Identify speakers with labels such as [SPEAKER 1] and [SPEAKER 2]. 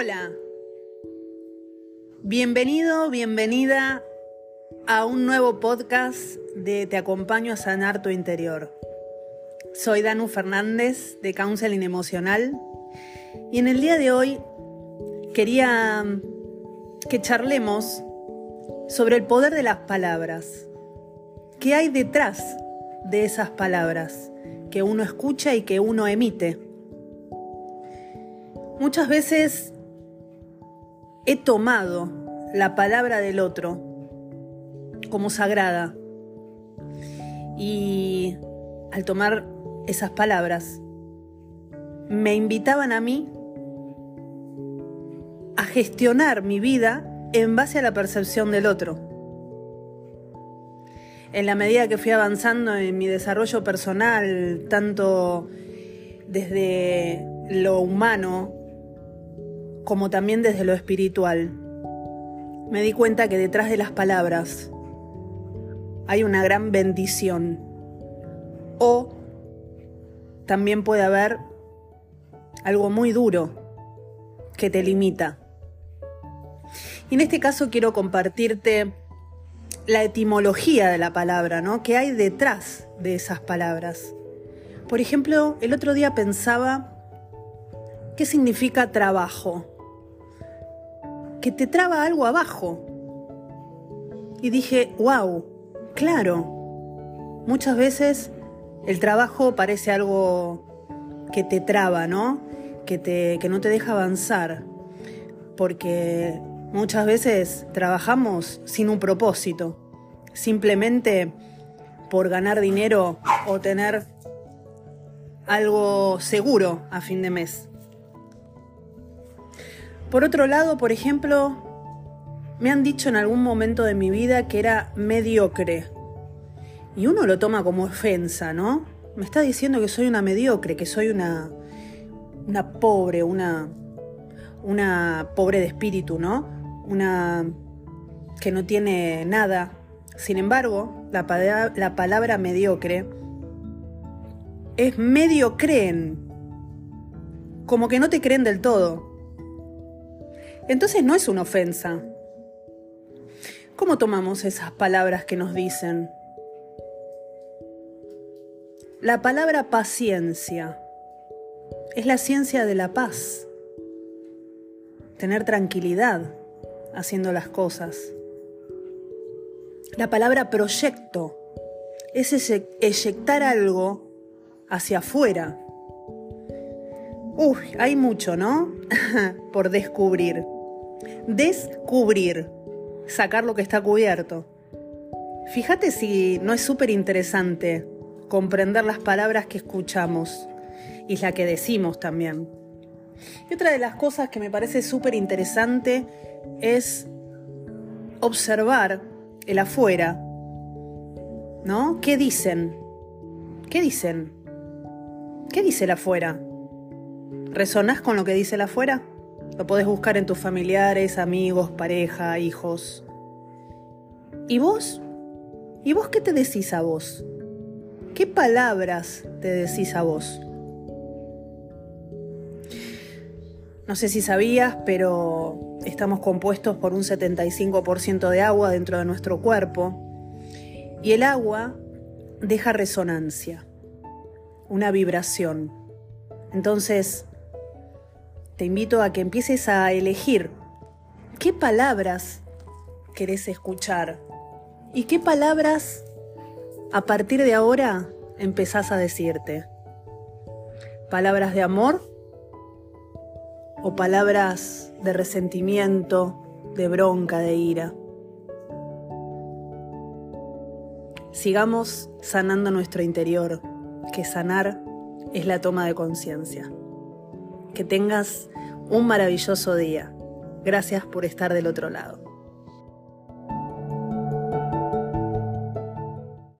[SPEAKER 1] Hola. Bienvenido, bienvenida a un nuevo podcast de Te acompaño a sanar tu interior. Soy Danu Fernández de Counseling Emocional y en el día de hoy quería que charlemos sobre el poder de las palabras. ¿Qué hay detrás de esas palabras que uno escucha y que uno emite? Muchas veces he tomado la palabra del otro como sagrada y al tomar esas palabras me invitaban a mí a gestionar mi vida en base a la percepción del otro. En la medida que fui avanzando en mi desarrollo personal, tanto desde lo humano como también desde lo espiritual, me di cuenta que detrás de las palabras hay una gran bendición o también puede haber algo muy duro que te limita. Y en este caso quiero compartirte la etimología de la palabra, ¿no? ¿Qué hay detrás de esas palabras? Por ejemplo, el otro día pensaba, ¿qué significa trabajo? Que te traba algo abajo. Y dije, wow, claro, muchas veces el trabajo parece algo que te traba, ¿no? Que, te, que no te deja avanzar. Porque muchas veces trabajamos sin un propósito, simplemente por ganar dinero o tener algo seguro a fin de mes. Por otro lado, por ejemplo, me han dicho en algún momento de mi vida que era mediocre. Y uno lo toma como ofensa, ¿no? Me está diciendo que soy una mediocre, que soy una, una pobre, una, una pobre de espíritu, ¿no? Una que no tiene nada. Sin embargo, la, la palabra mediocre es medio creen, como que no te creen del todo. Entonces no es una ofensa. ¿Cómo tomamos esas palabras que nos dicen? La palabra paciencia es la ciencia de la paz. Tener tranquilidad haciendo las cosas. La palabra proyecto es eyectar algo hacia afuera. Uy, hay mucho, ¿no? Por descubrir. Descubrir, sacar lo que está cubierto. Fíjate si no es súper interesante comprender las palabras que escuchamos y la que decimos también. Y otra de las cosas que me parece súper interesante es observar el afuera. ¿No? ¿Qué dicen? ¿Qué dicen? ¿Qué dice el afuera? ¿Resonás con lo que dice el afuera? Lo podés buscar en tus familiares, amigos, pareja, hijos. ¿Y vos? ¿Y vos qué te decís a vos? ¿Qué palabras te decís a vos? No sé si sabías, pero estamos compuestos por un 75% de agua dentro de nuestro cuerpo y el agua deja resonancia, una vibración. Entonces, te invito a que empieces a elegir qué palabras querés escuchar y qué palabras a partir de ahora empezás a decirte. ¿Palabras de amor o palabras de resentimiento, de bronca, de ira? Sigamos sanando nuestro interior, que sanar es la toma de conciencia. Que tengas un maravilloso día. Gracias por estar del otro lado.